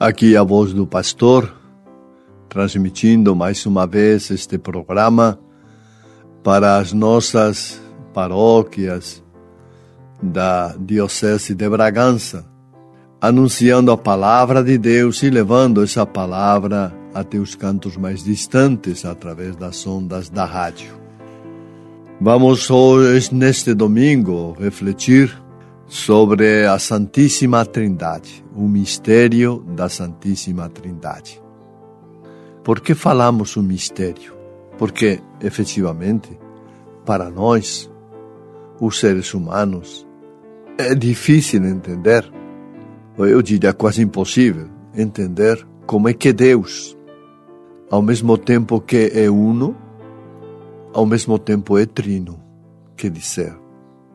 Aqui a voz do pastor, transmitindo mais uma vez este programa para as nossas paróquias da Diocese de Bragança, anunciando a palavra de Deus e levando essa palavra até os cantos mais distantes através das ondas da rádio. Vamos hoje, neste domingo, refletir sobre a Santíssima Trindade, o mistério da Santíssima Trindade. Por que falamos o mistério? Porque, efetivamente, para nós, os seres humanos, é difícil entender, eu diria quase impossível, entender como é que Deus, ao mesmo tempo que é uno, ao mesmo tempo é trino. Quer dizer,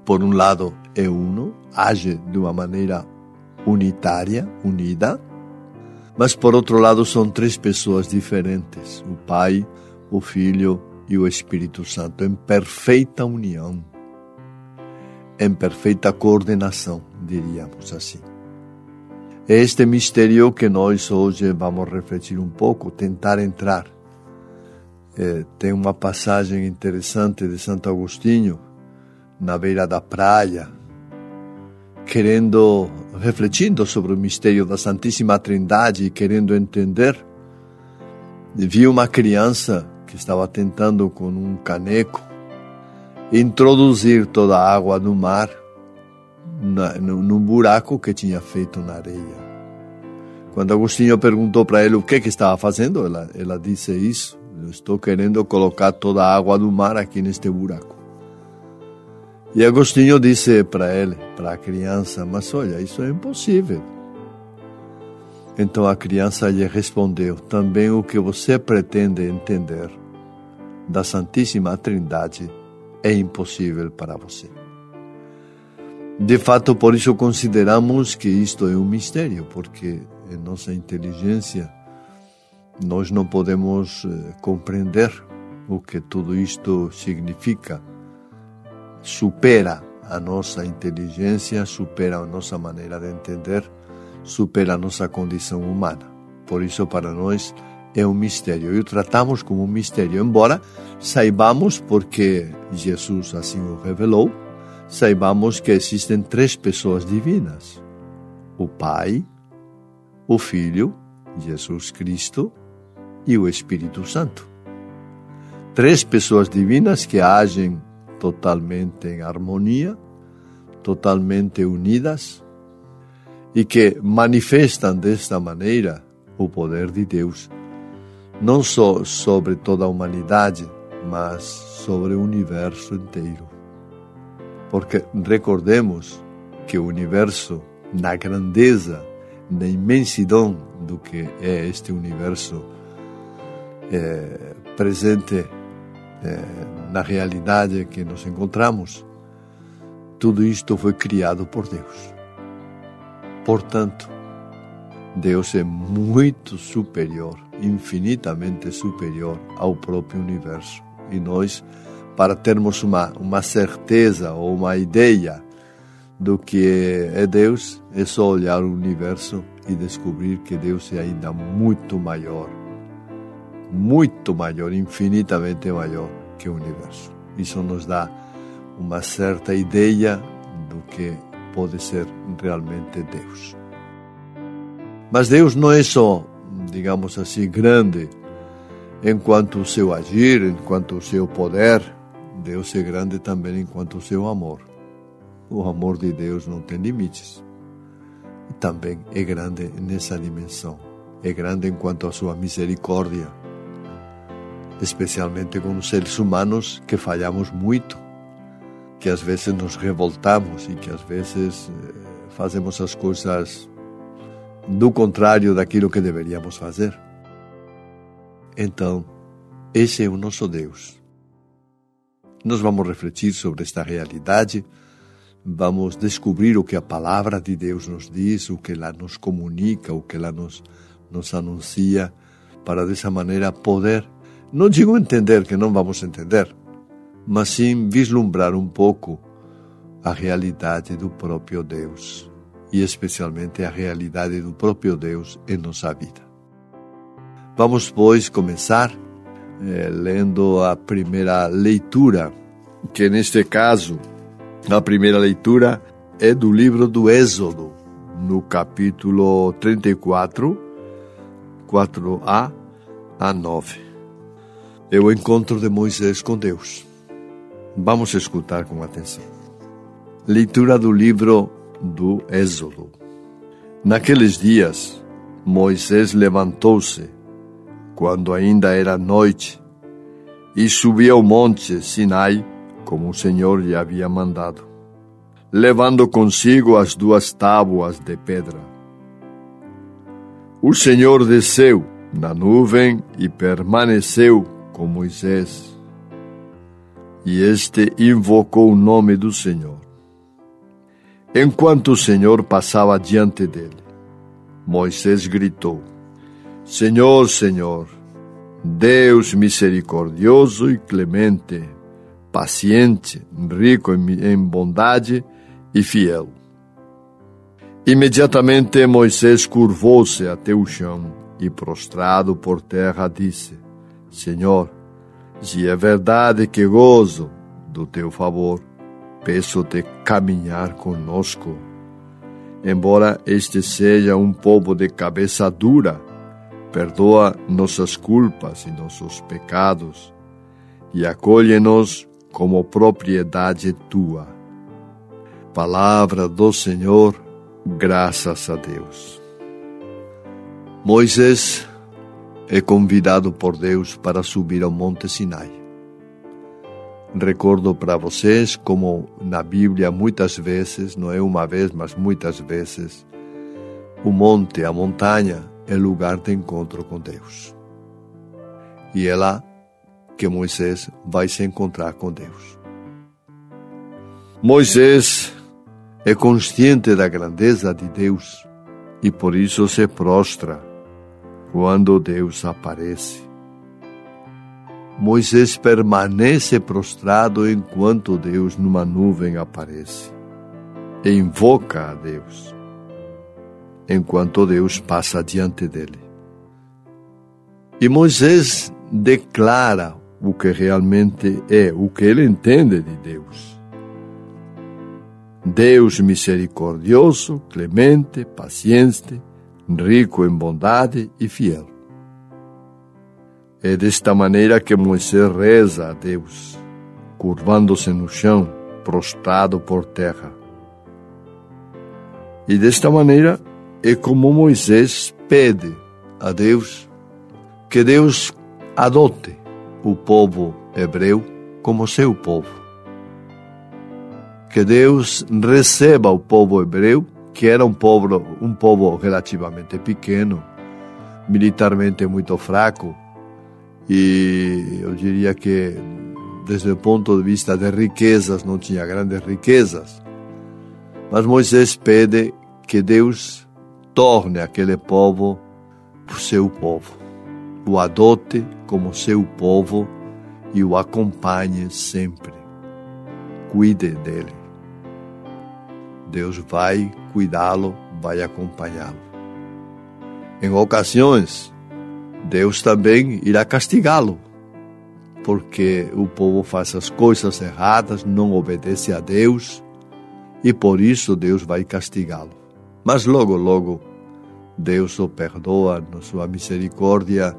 por um lado é uno, age de uma maneira unitária, unida, mas por outro lado são três pessoas diferentes: o Pai, o Filho e o Espírito Santo, em perfeita união, em perfeita coordenação, diríamos assim. É este mistério que nós hoje vamos refletir um pouco, tentar entrar. É, tem uma passagem interessante de Santo Agostinho, na beira da praia, querendo, refletindo sobre o mistério da Santíssima Trindade e querendo entender, viu uma criança que estava tentando com um caneco introduzir toda a água do mar na, num buraco que tinha feito na areia. Quando Agostinho perguntou para ele o que que estava fazendo, ela, ela disse isso: Eu estou querendo colocar toda a água do mar aqui neste buraco. E Agostinho disse para ele, para a criança: Mas olha, isso é impossível. Então a criança lhe respondeu: Também o que você pretende entender da Santíssima Trindade é impossível para você. De fato, por isso consideramos que isto é um mistério, porque em nossa inteligência nós não podemos eh, compreender o que tudo isto significa. Supera a nossa inteligência, supera a nossa maneira de entender, supera a nossa condição humana. Por isso, para nós, é um mistério e o tratamos como um mistério, embora saibamos, porque Jesus assim o revelou, saibamos que existem três pessoas divinas: o Pai, o Filho, Jesus Cristo, e o Espírito Santo. Três pessoas divinas que agem totalmente em harmonia, totalmente unidas e que manifestam desta maneira o poder de Deus, não só sobre toda a humanidade, mas sobre o universo inteiro. Porque recordemos que o universo, na grandeza, na imensidão do que é este universo é, presente é, na realidade que nos encontramos, tudo isto foi criado por Deus. Portanto, Deus é muito superior, infinitamente superior ao próprio universo. E nós, para termos uma, uma certeza ou uma ideia do que é Deus, é só olhar o universo e descobrir que Deus é ainda muito maior, muito maior, infinitamente maior que o universo. Isso nos dá uma certa ideia do que pode ser realmente Deus. Mas Deus não é só, digamos assim, grande enquanto o seu agir, enquanto o seu poder, Deus é grande também enquanto o seu amor. O amor de Deus não tem limites. Também é grande nessa dimensão. É grande enquanto a sua misericórdia, especialmente com os seres humanos que falhamos muito, que às vezes nos revoltamos e que às vezes eh, fazemos as coisas do contrário daquilo que deveríamos fazer. Então, esse é o nosso Deus. Nós vamos refletir sobre esta realidade, vamos descobrir o que a palavra de Deus nos diz, o que ela nos comunica, o que ela nos, nos anuncia, para dessa maneira poder, não digo entender, que não vamos entender, mas sim vislumbrar um pouco a realidade do próprio Deus e especialmente a realidade do próprio Deus em nossa vida. Vamos, pois, começar eh, lendo a primeira leitura, que neste caso, a primeira leitura é do livro do Êxodo, no capítulo 34, 4a a 9. É o encontro de Moisés com Deus. Vamos escutar com atenção. Leitura do livro do Êxodo. Naqueles dias, Moisés levantou-se quando ainda era noite, e subiu ao monte Sinai, como o Senhor lhe havia mandado, levando consigo as duas tábuas de pedra. O Senhor desceu na nuvem e permaneceu com Moisés. E este invocou o nome do Senhor. Enquanto o Senhor passava diante dele, Moisés gritou: Senhor, Senhor, Deus misericordioso e clemente, paciente, rico em bondade e fiel. Imediatamente Moisés curvou-se até o chão e, prostrado por terra, disse: Senhor, se é verdade que gozo do teu favor, peço-te caminhar conosco. Embora este seja um povo de cabeça dura, perdoa nossas culpas e nossos pecados e acolhe-nos como propriedade tua. Palavra do Senhor, graças a Deus. Moisés é convidado por Deus para subir ao Monte Sinai. Recordo para vocês como na Bíblia muitas vezes, não é uma vez, mas muitas vezes, o monte, a montanha, é lugar de encontro com Deus. E é lá que Moisés vai se encontrar com Deus. Moisés é consciente da grandeza de Deus e por isso se prostra quando Deus aparece. Moisés permanece prostrado enquanto Deus numa nuvem aparece e invoca a Deus enquanto Deus passa diante dele. E Moisés declara o que realmente é, o que ele entende de Deus. Deus misericordioso, clemente, paciente, rico em bondade e fiel. É desta maneira que Moisés reza a Deus, curvando-se no chão, prostrado por terra. E desta maneira é como Moisés pede a Deus que Deus adote o povo hebreu como seu povo. Que Deus receba o povo hebreu, que era um povo, um povo relativamente pequeno, militarmente muito fraco, e eu diria que, desde o ponto de vista de riquezas, não tinha grandes riquezas. Mas Moisés pede que Deus torne aquele povo o seu povo, o adote como seu povo e o acompanhe sempre. Cuide dele. Deus vai cuidá-lo, vai acompanhá-lo. Em ocasiões, Deus também irá castigá-lo, porque o povo faz as coisas erradas, não obedece a Deus, e por isso Deus vai castigá-lo. Mas logo, logo, Deus o perdoa na sua misericórdia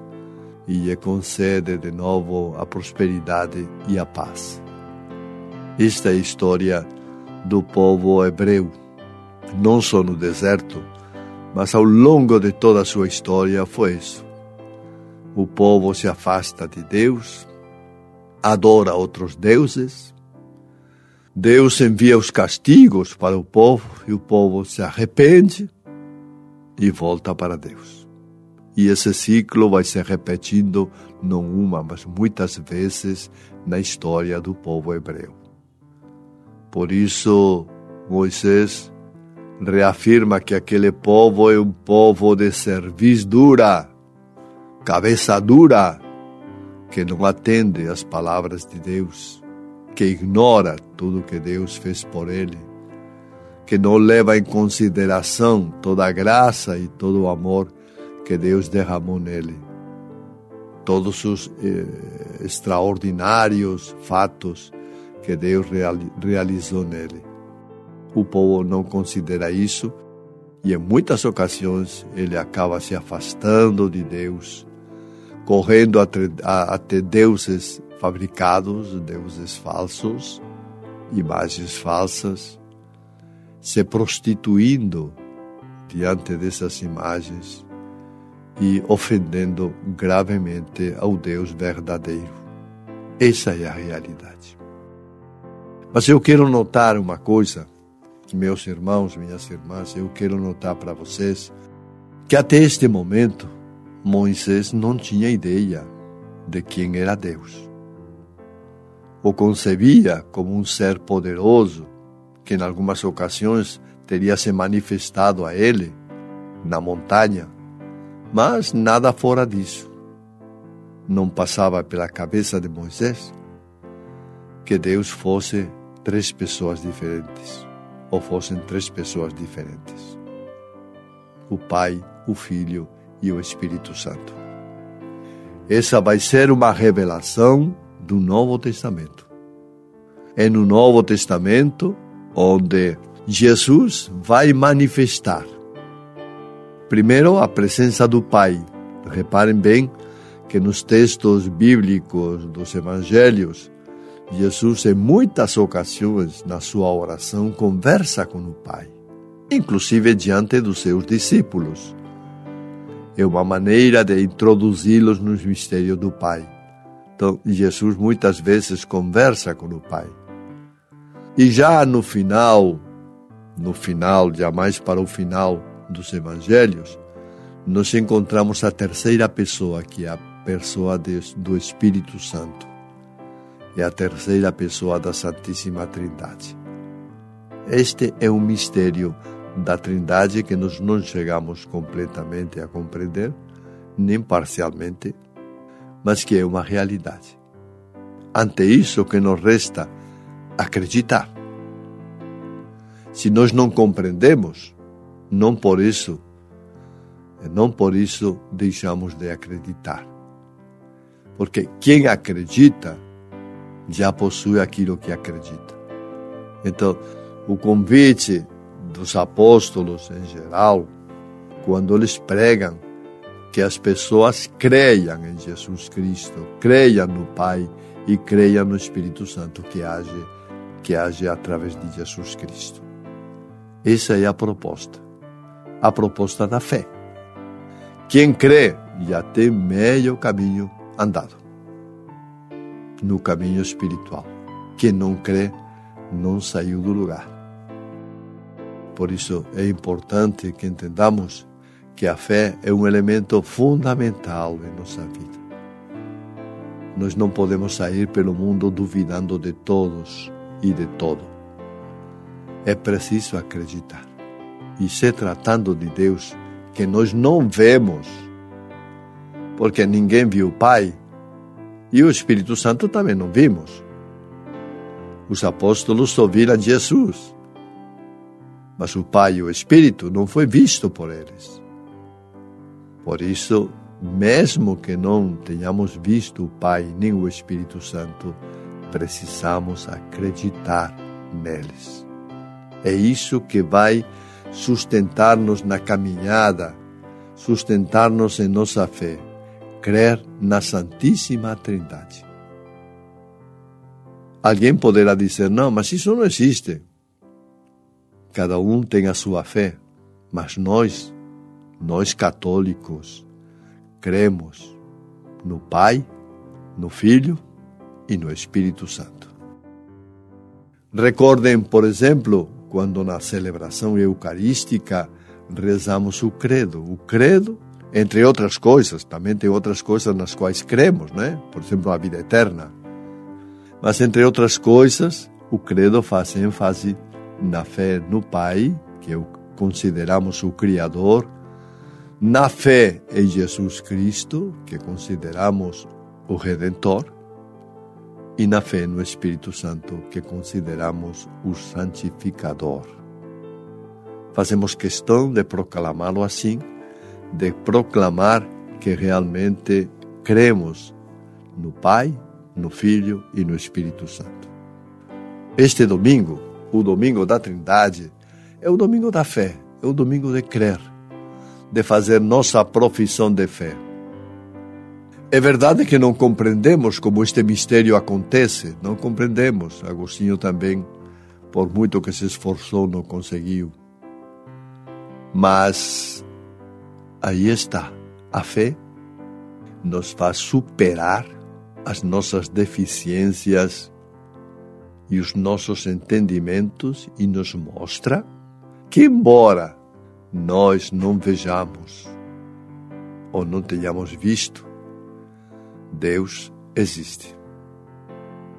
e lhe concede de novo a prosperidade e a paz. Esta é a história do povo hebreu, não só no deserto, mas ao longo de toda a sua história foi isso. o povo se afasta de Deus, adora outros deuses. Deus envia os castigos para o povo e o povo se arrepende e volta para Deus. E esse ciclo vai se repetindo não uma, mas muitas vezes na história do povo hebreu. Por isso, Moisés reafirma que aquele povo é um povo de cerviz dura, cabeça dura, que não atende às palavras de Deus, que ignora tudo que Deus fez por ele, que não leva em consideração toda a graça e todo o amor que Deus derramou nele. Todos os eh, extraordinários fatos que Deus realizou nele. O povo não considera isso e em muitas ocasiões ele acaba se afastando de Deus, correndo até, deuses fabricados, deuses falsos, imagens falsas, se prostituindo diante dessas imagens e ofendendo gravemente ao Deus verdadeiro. Essa é a realidade. Mas eu quero notar uma coisa, meus irmãos, minhas irmãs, eu quero notar para vocês que até este momento Moisés não tinha ideia de quem era Deus. O concebia como um ser poderoso que em algumas ocasiões teria se manifestado a ele na montanha, mas nada fora disso. Não passava pela cabeça de Moisés que Deus fosse três pessoas diferentes, ou fossem três pessoas diferentes: o Pai, o Filho e o Espírito Santo. Essa vai ser uma revelação do Novo Testamento. É no Novo Testamento onde Jesus vai manifestar primeiro a presença do Pai. Reparem bem que nos textos bíblicos dos evangelhos Jesus, em muitas ocasiões, na sua oração, conversa com o Pai, inclusive diante dos seus discípulos. É uma maneira de introduzi-los nos mistérios do Pai. Então, Jesus muitas vezes conversa com o Pai. E já no final, no final, jamais para o final dos evangelhos, nós encontramos a terceira pessoa, que é a pessoa do Espírito Santo é a terceira pessoa da Santíssima Trindade. Este é um mistério da Trindade que nós não chegamos completamente a compreender, nem parcialmente, mas que é uma realidade. Ante isso, que nos resta acreditar. Se nós não compreendemos, não por isso, não por isso deixamos de acreditar. Porque quem acredita já possui aquilo que acredita. Então, o convite dos apóstolos em geral, quando eles pregam, que as pessoas creiam em Jesus Cristo, creiam no Pai e creiam no Espírito Santo que age, que age através de Jesus Cristo. Essa é a proposta, a proposta da fé. Quem crê já tem meio caminho andado no caminho espiritual. Quem não crê não saiu do lugar. Por isso é importante que entendamos que a fé é um elemento fundamental em nossa vida. Nós não podemos sair pelo mundo duvidando de todos e de todo. É preciso acreditar. E se tratando de Deus, que nós não vemos, porque ninguém viu o Pai, e o Espírito Santo também não vimos. Os apóstolos só viram Jesus. Mas o Pai e o Espírito não foi visto por eles. Por isso, mesmo que não tenhamos visto o Pai nem o Espírito Santo, precisamos acreditar neles. É isso que vai sustentar-nos na caminhada, sustentar-nos em nossa fé crer na Santíssima Trindade. Alguém poderá dizer: não, mas isso não existe. Cada um tem a sua fé, mas nós, nós católicos, cremos no Pai, no Filho e no Espírito Santo. Recordem, por exemplo, quando na celebração eucarística rezamos o credo. O credo, entre outras coisas, também tem outras coisas nas quais cremos, né? Por exemplo, a vida eterna. Mas entre outras coisas, o credo faz ênfase na fé no Pai, que consideramos o Criador, na fé em Jesus Cristo, que consideramos o Redentor, e na fé no Espírito Santo, que consideramos o Santificador. Fazemos questão de proclamá-lo assim, de proclamar que realmente cremos no Pai, no Filho e no Espírito Santo. Este domingo, o domingo da Trindade, é o domingo da fé, é o domingo de crer, de fazer nossa profissão de fé é verdade que não compreendemos como este mistério acontece, não compreendemos. Agostinho também, por muito que se esforçou, não conseguiu. Mas aí está, a fé nos faz superar as nossas deficiências e os nossos entendimentos e nos mostra que, embora nós não vejamos ou não tenhamos visto, Deus existe.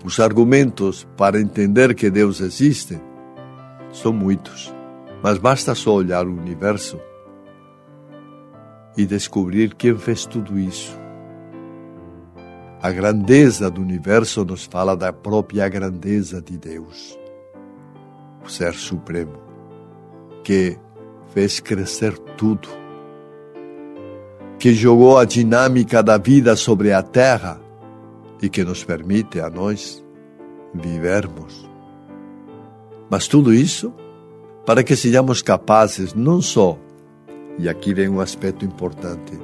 Os argumentos para entender que Deus existe são muitos, mas basta só olhar o universo e descobrir quem fez tudo isso. A grandeza do universo nos fala da própria grandeza de Deus, o Ser Supremo, que fez crescer tudo que jogou a dinâmica da vida sobre a terra e que nos permite a nós vivermos. Mas tudo isso para que sejamos capazes não só, e aqui vem um aspecto importante,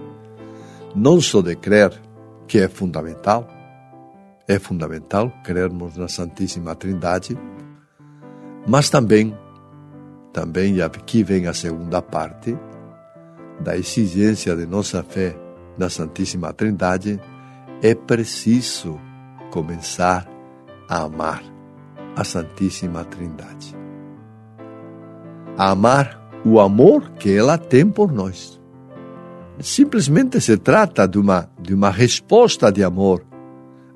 não só de crer, que é fundamental, é fundamental crermos na Santíssima Trindade, mas também, também, e aqui vem a segunda parte, da exigência de nossa fé na Santíssima Trindade, é preciso começar a amar a Santíssima Trindade. A amar o amor que ela tem por nós. Simplesmente se trata de uma, de uma resposta de amor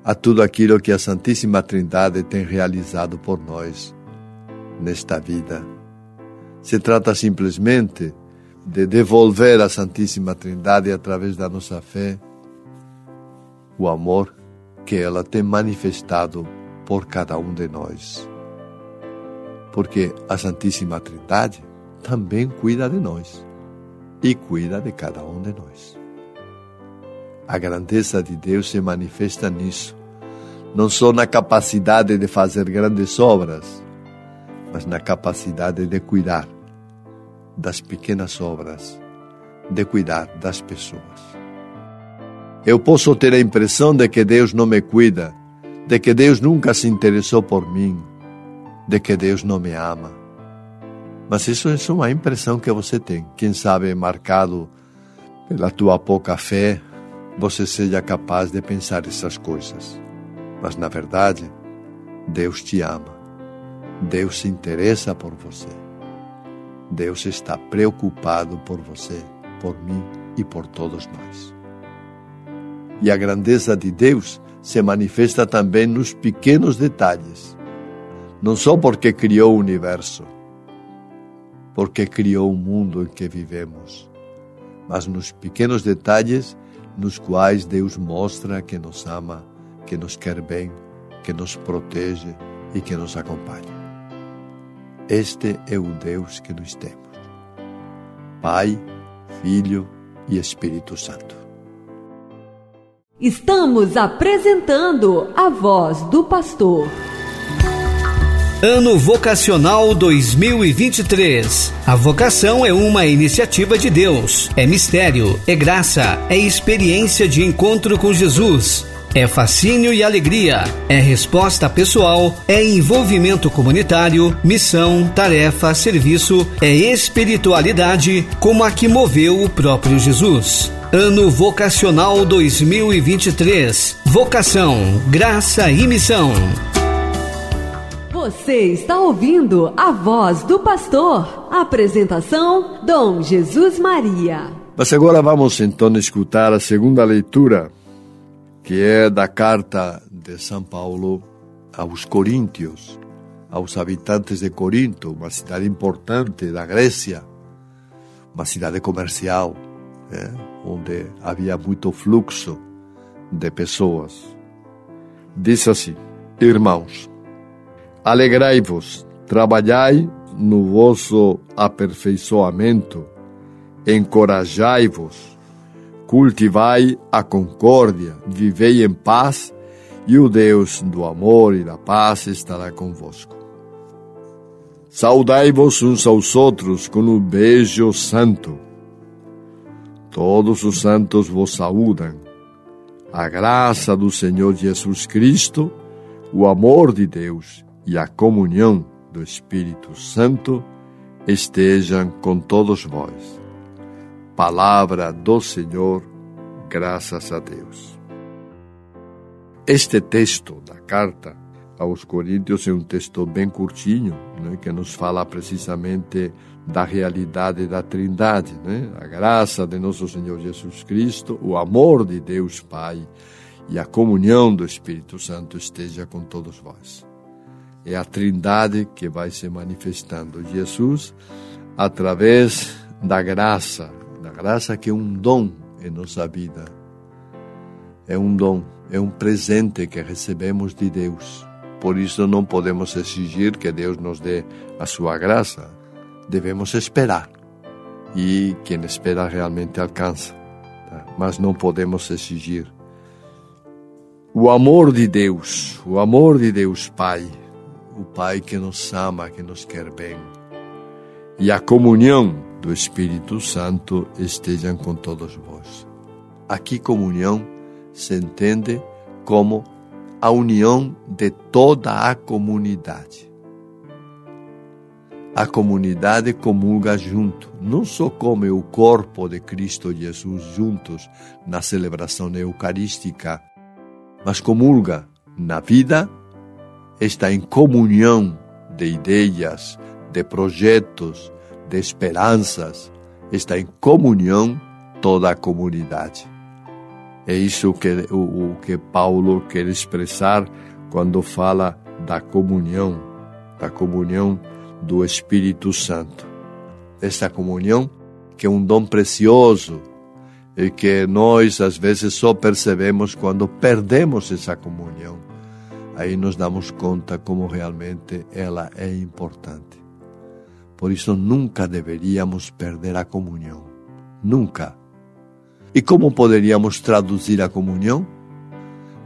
a tudo aquilo que a Santíssima Trindade tem realizado por nós nesta vida. Se trata simplesmente de devolver à Santíssima Trindade, através da nossa fé, o amor que ela tem manifestado por cada um de nós. Porque a Santíssima Trindade também cuida de nós e cuida de cada um de nós. A grandeza de Deus se manifesta nisso, não só na capacidade de fazer grandes obras, mas na capacidade de cuidar das pequenas obras, de cuidar das pessoas. Eu posso ter a impressão de que Deus não me cuida, de que Deus nunca se interessou por mim, de que Deus não me ama. Mas isso é uma impressão que você tem. Quem sabe, marcado pela tua pouca fé, você seja capaz de pensar essas coisas. Mas na verdade, Deus te ama. Deus se interessa por você. Deus está preocupado por você, por mim e por todos nós. E a grandeza de Deus se manifesta também nos pequenos detalhes, não só porque criou o universo, porque criou o mundo em que vivemos, mas nos pequenos detalhes nos quais Deus mostra que nos ama, que nos quer bem, que nos protege e que nos acompanha. Este é o Deus que nos temos. Pai, Filho e Espírito Santo. Estamos apresentando a voz do pastor. Ano Vocacional 2023. A vocação é uma iniciativa de Deus, é mistério, é graça, é experiência de encontro com Jesus é fascínio e alegria, é resposta pessoal, é envolvimento comunitário, missão, tarefa, serviço, é espiritualidade, como a que moveu o próprio Jesus. Ano Vocacional 2023. Vocação, graça e missão. Você está ouvindo a voz do pastor. Apresentação: Dom Jesus Maria. Mas agora vamos então escutar a segunda leitura, que é da carta de São Paulo aos Coríntios, aos habitantes de Corinto, uma cidade importante da Grécia, uma cidade comercial, né, onde havia muito fluxo de pessoas. Diz assim: Irmãos, alegrai-vos, trabalhai no vosso aperfeiçoamento, encorajai-vos, cultivai a concórdia, vivei em paz e o Deus do amor e da paz estará convosco. Saudai-vos uns aos outros com um beijo santo. Todos os santos vos saúdam. A graça do Senhor Jesus Cristo, o amor de Deus e a comunhão do Espírito Santo estejam com todos vós. Palavra do Senhor, graças a Deus. Este texto da carta aos Coríntios é um texto bem curtinho, né, que nos fala precisamente da realidade da Trindade, né? a graça de nosso Senhor Jesus Cristo, o amor de Deus Pai e a comunhão do Espírito Santo esteja com todos vós. É a Trindade que vai se manifestando. Jesus, através da graça, da graça que é um dom em nossa vida, é um dom é um presente que recebemos de Deus. Por isso não podemos exigir que Deus nos dê a sua graça. Devemos esperar. E quem espera realmente alcança. Tá? Mas não podemos exigir. O amor de Deus, o amor de Deus Pai, o Pai que nos ama, que nos quer bem, e a comunhão do Espírito Santo estejam com todos vós. Aqui, comunhão se entende como a união de toda a comunidade. A comunidade comulga junto, não só como o corpo de Cristo Jesus juntos na celebração eucarística, mas comulga na vida, está em comunhão de ideias, de projetos, de esperanças, está em comunhão toda a comunidade. É isso que o, o que Paulo quer expressar quando fala da comunhão, da comunhão do Espírito Santo. Esta comunhão que é um dom precioso e que nós às vezes só percebemos quando perdemos essa comunhão. Aí nos damos conta como realmente ela é importante. Por isso nunca deveríamos perder a comunhão. Nunca. E como poderíamos traduzir a comunhão?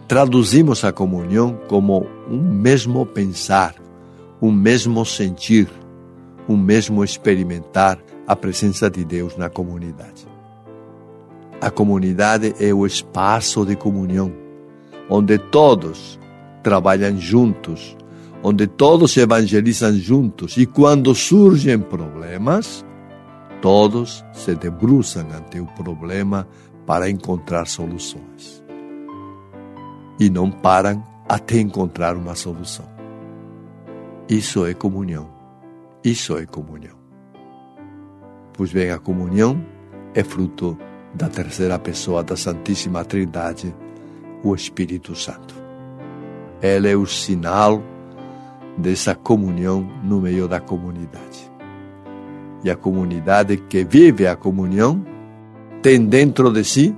Traduzimos a comunhão como um mesmo pensar, um mesmo sentir, um mesmo experimentar a presença de Deus na comunidade. A comunidade é o espaço de comunhão, onde todos trabalham juntos, onde todos evangelizam juntos e quando surgem problemas, Todos se debruçam ante o problema para encontrar soluções. E não param até encontrar uma solução. Isso é comunhão. Isso é comunhão. Pois bem, a comunhão é fruto da terceira pessoa da Santíssima Trindade, o Espírito Santo. Ela é o sinal dessa comunhão no meio da comunidade e a comunidade que vive a comunhão tem dentro de si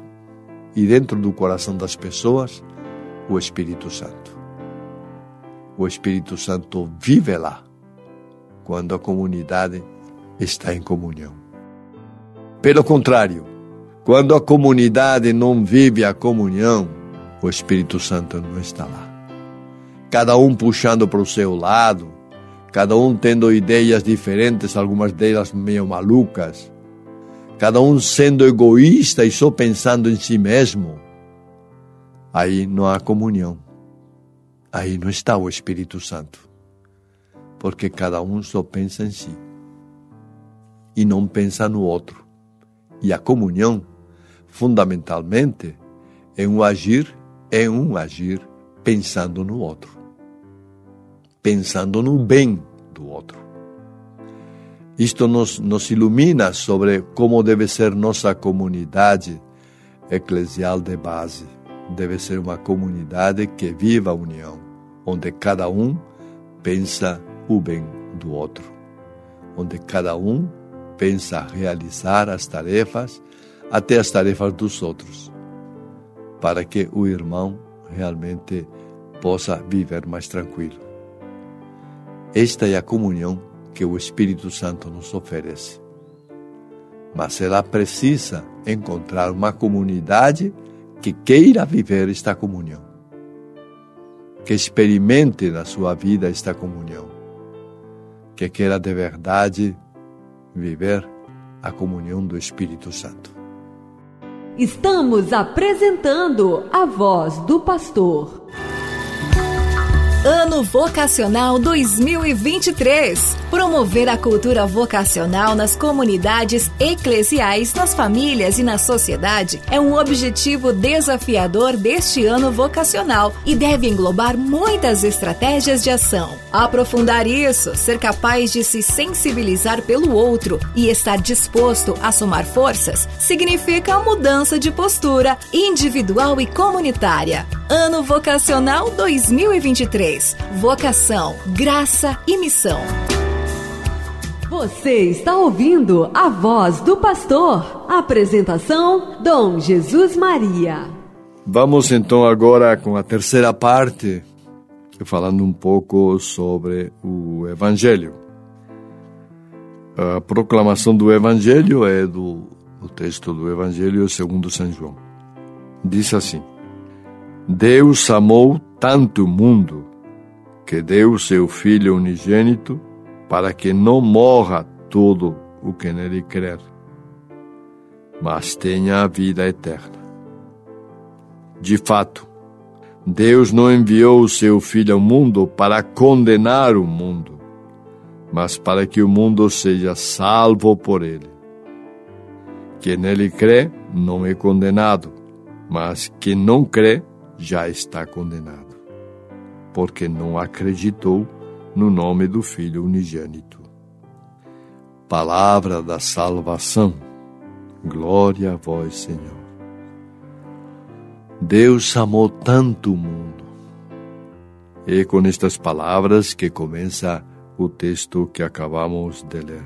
e dentro do coração das pessoas o Espírito Santo. O Espírito Santo vive lá quando a comunidade está em comunhão. Pelo contrário, quando a comunidade não vive a comunhão, o Espírito Santo não está lá. Cada um puxando para o seu lado, cada um tendo ideias diferentes, algumas delas meio malucas, cada um sendo egoísta e só pensando em si mesmo, aí não há comunhão. Aí não está o Espírito Santo. Porque cada um só pensa em si e não pensa no outro. E a comunhão fundamentalmente, em um agir, em um agir pensando no outro, pensando no bem do outro. Isto nos, nos ilumina sobre como deve ser nossa comunidade eclesial de base. Deve ser uma comunidade que viva a união, onde cada um pensa o bem do outro, onde cada um pensa realizar as tarefas, até as tarefas dos outros, para que o irmão realmente possa viver mais tranquilo. Esta é a comunhão que o Espírito Santo nos oferece. Mas ela precisa encontrar uma comunidade que queira viver esta comunhão, que experimente na sua vida esta comunhão, que queira de verdade viver a comunhão do Espírito Santo. Estamos apresentando a voz do pastor. Ano Vocacional 2023. Promover a cultura vocacional nas comunidades eclesiais, nas famílias e na sociedade é um objetivo desafiador deste ano vocacional e deve englobar muitas estratégias de ação. Aprofundar isso, ser capaz de se sensibilizar pelo outro e estar disposto a somar forças, significa a mudança de postura individual e comunitária. Ano Vocacional 2023. Vocação, graça e missão. Você está ouvindo a voz do pastor. Apresentação: Dom Jesus Maria. Vamos então agora com a terceira parte, falando um pouco sobre o Evangelho. A proclamação do Evangelho é do, do texto do Evangelho segundo São João. Diz assim: Deus amou tanto o mundo que deu seu Filho unigênito para que não morra todo o que nele crer, mas tenha a vida eterna. De fato, Deus não enviou o seu Filho ao mundo para condenar o mundo, mas para que o mundo seja salvo por ele. Quem nele crê não é condenado, mas quem não crê já está condenado, porque não acreditou no nome do Filho unigênito. Palavra da salvação. Glória a vós, Senhor. Deus amou tanto o mundo. É com estas palavras que começa o texto que acabamos de ler.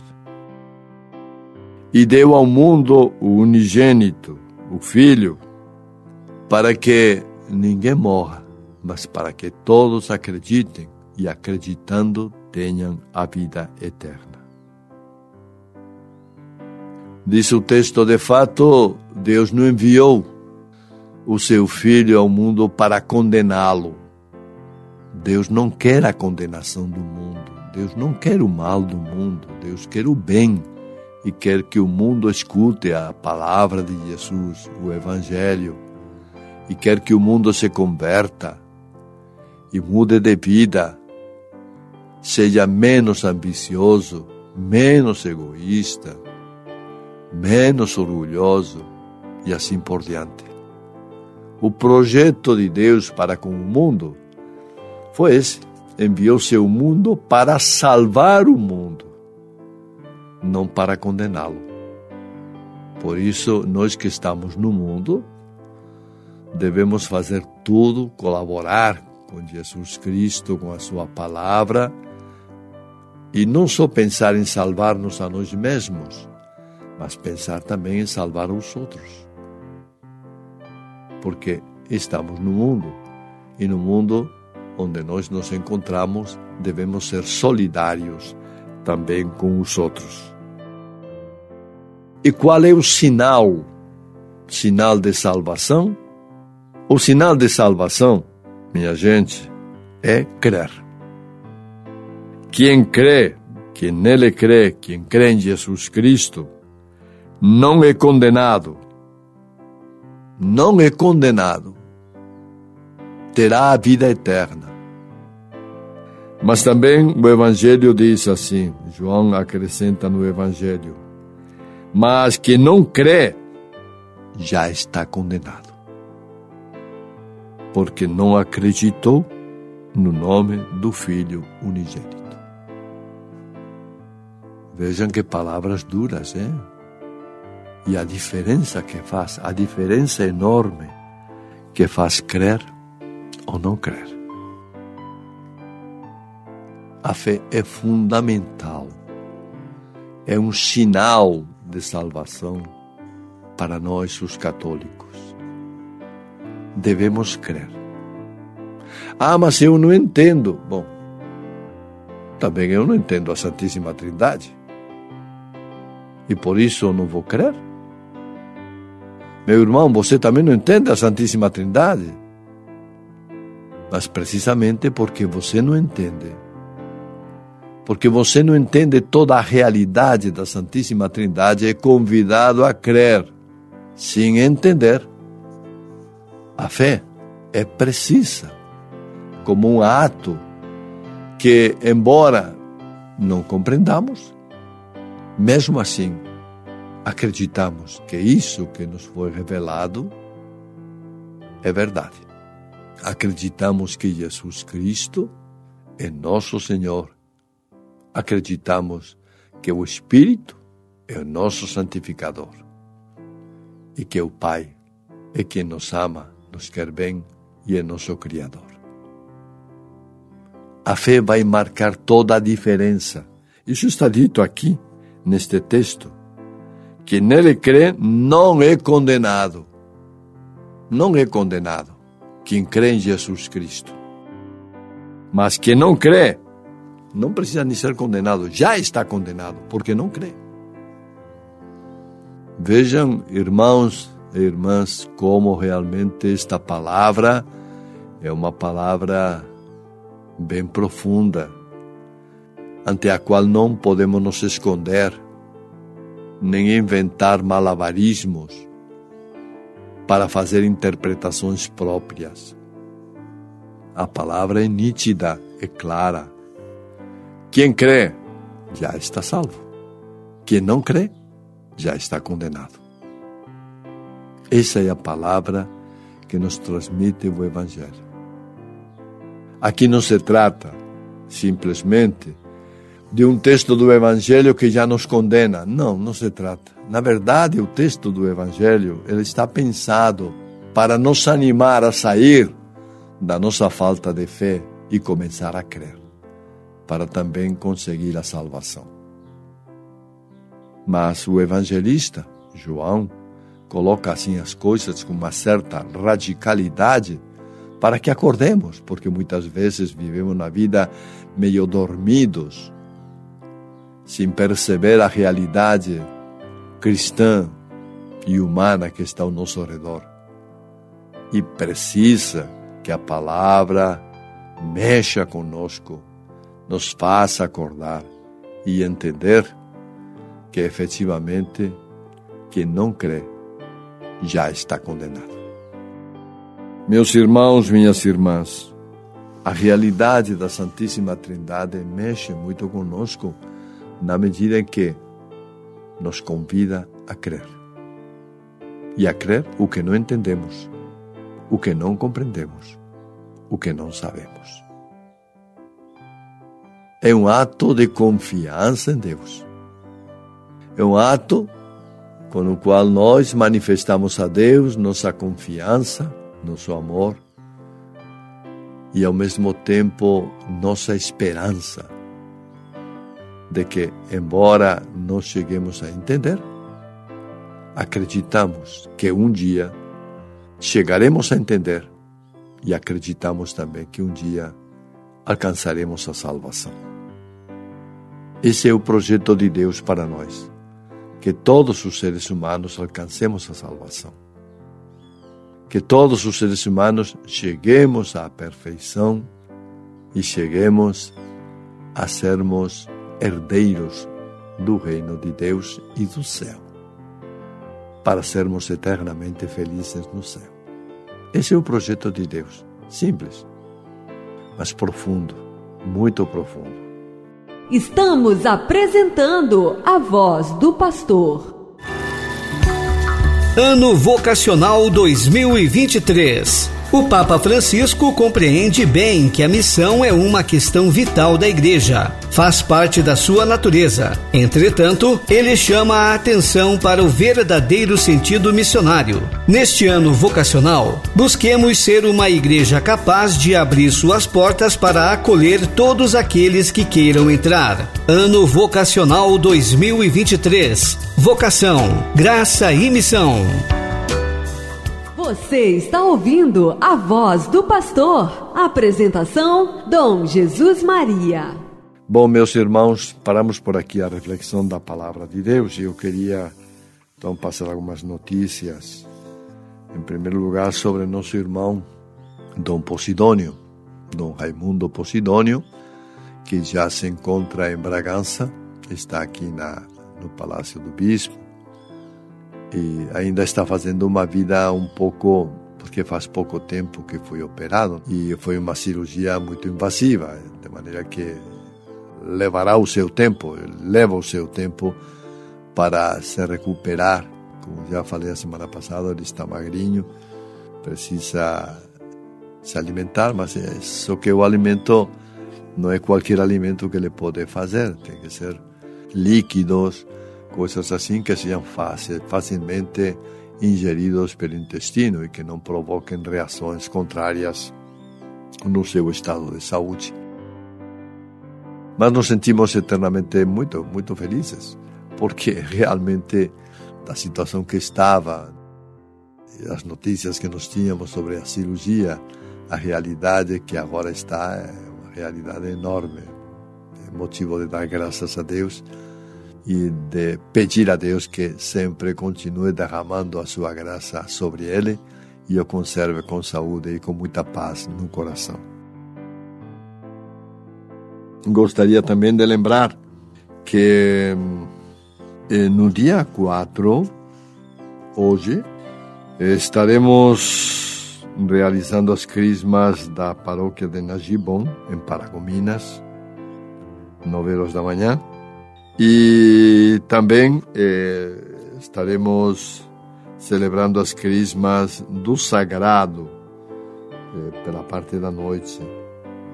E deu ao mundo o unigênito, o Filho, para que ninguém morra, mas para que todos acreditem e, acreditando, tenham a vida eterna. Diz o texto: de fato, Deus não enviou o seu filho ao mundo para condená-lo. Deus não quer a condenação do mundo. Deus não quer o mal do mundo. Deus quer o bem e quer que o mundo escute a palavra de Jesus, o Evangelho e quer que o mundo se converta e mude de vida, seja menos ambicioso, menos egoísta, menos orgulhoso e assim por diante. O projeto de Deus para com o mundo foi esse: enviou seu mundo para salvar o mundo, não para condená-lo. Por isso, nós que estamos no mundo, devemos fazer tudo, colaborar com Jesus Cristo, com a Sua palavra, e não só pensar em salvar-nos a nós mesmos, mas pensar também em salvar os outros. Porque estamos no mundo, e no mundo onde nós nos encontramos, devemos ser solidários também com os outros. E qual é o sinal? Sinal de salvação? O sinal de salvação, minha gente, é crer. Quem crê, quem nele crê, quem crê em Jesus Cristo, não é condenado. Não é condenado. Terá a vida eterna. Mas também o Evangelho diz assim, João acrescenta no Evangelho, mas que não crê já está condenado. Porque não acreditou no nome do Filho unigênito. Vejam que palavras duras, hein? E a diferença que faz, a diferença enorme que faz crer ou não crer. A fé é fundamental, é um sinal de salvação para nós, os católicos. Devemos crer. Ah, mas eu não entendo. Bom, também eu não entendo a Santíssima Trindade e por isso eu não vou crer? Meu irmão, você também não entende a Santíssima Trindade? Mas precisamente porque você não entende, porque você não entende toda a realidade da Santíssima Trindade, é convidado a crer, sem entender. A fé é precisa, como um ato que, embora não compreendamos, mesmo assim, acreditamos que isso que nos foi revelado é verdade. Acreditamos que Jesus Cristo é nosso Senhor. Acreditamos que o Espírito é o nosso santificador e que o Pai é quem nos ama, nos quer bem e é nosso Criador. A fé vai marcar toda a diferença. Isso está dito aqui neste texto, que nele crê não é condenado. Não é condenado quem crê em Jesus Cristo. Mas quem não crê, não precisa nem ser condenado, já está condenado, porque não crê. Vejam, irmãos irmãs, como realmente esta palavra é uma palavra bem profunda ante a qual não podemos nos esconder, nem inventar malabarismos para fazer interpretações próprias. A palavra é nítida, é clara. Quem crê já está salvo. Quem não crê já está condenado. Essa é a palavra que nos transmite o Evangelho. Aqui não se trata simplesmente de um texto do Evangelho que já nos condena. Não, não se trata. Na verdade, o texto do Evangelho ele está pensado para nos animar a sair da nossa falta de fé e começar a crer, para também conseguir a salvação. Mas o evangelista, João, coloca assim as coisas com uma certa radicalidade para que acordemos, porque muitas vezes vivemos na vida meio dormidos, sem perceber a realidade cristã e humana que está ao nosso redor. E precisa que a palavra mexa conosco, nos faça acordar e entender que efetivamente quem não crê já está condenado. Meus irmãos, minhas irmãs, a realidade da Santíssima Trindade mexe muito conosco na medida em que nos convida a crer. E a crer o que não entendemos, o que não compreendemos, o que não sabemos. É um ato de confiança em Deus. É um ato com o qual nós manifestamos a Deus nossa confiança, nosso amor e ao mesmo tempo nossa esperança de que, embora não cheguemos a entender, acreditamos que um dia chegaremos a entender e acreditamos também que um dia alcançaremos a salvação. Esse é o projeto de Deus para nós, que todos os seres humanos alcancemos a salvação. Que todos os seres humanos cheguemos à perfeição e cheguemos a sermos herdeiros do reino de Deus e do céu, para sermos eternamente felizes no céu. Esse é o projeto de Deus, simples, mas profundo, muito profundo. Estamos apresentando a voz do pastor. Ano Vocacional 2023. O Papa Francisco compreende bem que a missão é uma questão vital da Igreja, faz parte da sua natureza. Entretanto, ele chama a atenção para o verdadeiro sentido missionário. Neste ano vocacional, busquemos ser uma igreja capaz de abrir suas portas para acolher todos aqueles que queiram entrar. Ano Vocacional 2023. Vocação, graça e missão. Você está ouvindo a voz do pastor. Apresentação: Dom Jesus Maria. Bom, meus irmãos, paramos por aqui a reflexão da palavra de Deus e eu queria então passar algumas notícias. Em primeiro lugar, sobre nosso irmão Dom Posidônio, Dom Raimundo Posidônio, que já se encontra em Bragança, está aqui na, no Palácio do Bispo e ainda está fazendo uma vida um pouco porque faz pouco tempo que foi operado e foi uma cirurgia muito invasiva, de maneira que levará o seu tempo, leva o seu tempo para se recuperar. Como já falei a semana passada, ele está magrinho, precisa se alimentar, mas é só que o alimento não é qualquer alimento que ele pode fazer, tem que ser líquidos, coisas assim que sejam fácil, facilmente ingeridos pelo intestino e que não provoquem reações contrárias no seu estado de saúde. Mas nos sentimos eternamente muito, muito felizes, porque realmente da situação que estava, as notícias que nós tínhamos sobre a cirurgia, a realidade que agora está é uma realidade enorme. É motivo de dar graças a Deus e de pedir a Deus que sempre continue derramando a sua graça sobre ele e o conserve com saúde e com muita paz no coração. Gostaria também de lembrar que no dia 4, hoje, estaremos realizando as crismas da paróquia de Najibon, em Paragominas, 9 horas da manhã. E também eh, estaremos celebrando as crismas do sagrado eh, pela parte da noite.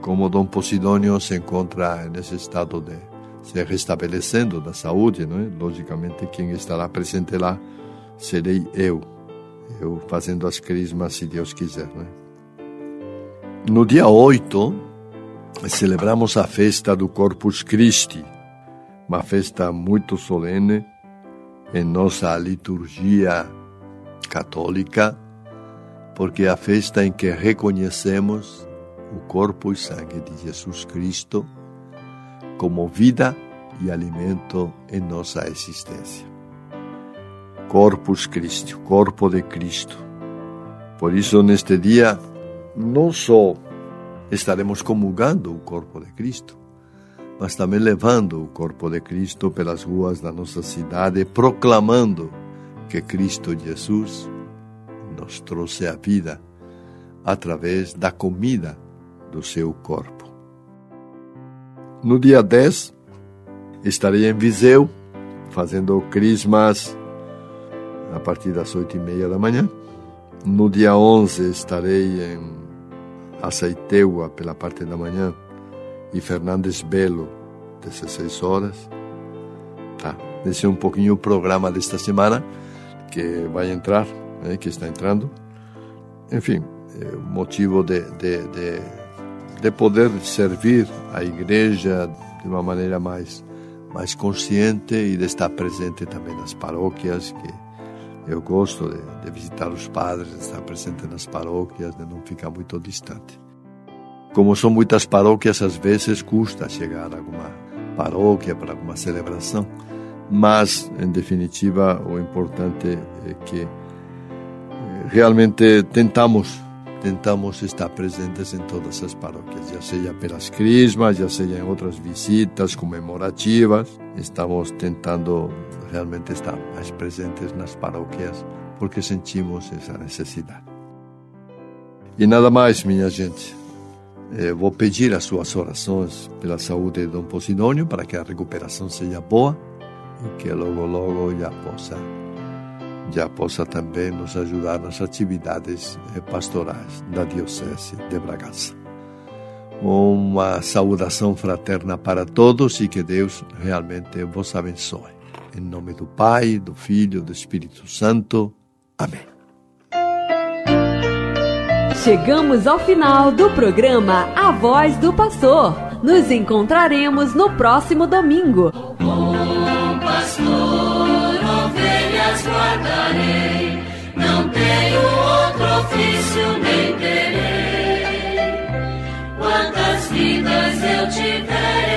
Como Dom Posidônio se encontra nesse estado de se restabelecendo da saúde, não é? logicamente quem estará presente lá serei eu, eu fazendo as crismas se Deus quiser. No dia 8, celebramos a festa do Corpus Christi, uma festa muito solene em nossa liturgia católica, porque é a festa em que reconhecemos o corpo e sangue de Jesus Cristo como vida e alimento em nossa existência. Corpus Christi, corpo de Cristo. Por isso, neste dia, não só estaremos comungando o corpo de Cristo, mas também levando o corpo de Cristo pelas ruas da nossa cidade, proclamando que Cristo Jesus nos trouxe a vida através da comida do seu corpo. No dia 10, estarei em Viseu, fazendo crismas a partir das oito e meia da manhã. No dia 11, estarei em Aceiteua, pela parte da manhã, e Fernandes Belo, 16 horas. Tá. Esse é um pouquinho o programa desta semana que vai entrar, né, que está entrando. Enfim, é motivo de, de, de, de poder servir a igreja de uma maneira mais, mais consciente e de estar presente também nas paróquias, que eu gosto de, de visitar os padres, de estar presente nas paróquias, de não ficar muito distante. Como são muitas paróquias, às vezes custa chegar a alguma paróquia para alguma celebração, mas, em definitiva, o importante é que eh, realmente tentamos tentamos estar presentes em todas as paróquias, já seja pelas crismas, já seja em outras visitas comemorativas. Estamos tentando realmente estar mais presentes nas paróquias porque sentimos essa necessidade. E nada mais, minha gente. Eh, vou pedir as suas orações pela saúde de Dom Posidônio para que a recuperação seja boa e que logo, logo já possa já possa também nos ajudar nas atividades eh, pastorais da Diocese de Bragança. Uma saudação fraterna para todos e que Deus realmente vos abençoe. Em nome do Pai, do Filho do Espírito Santo. Amém. Chegamos ao final do programa A Voz do Pastor. Nos encontraremos no próximo domingo. Bom pastor, ovelhas guardarei, não tenho outro ofício nem terei. Quantas vidas eu tiverei.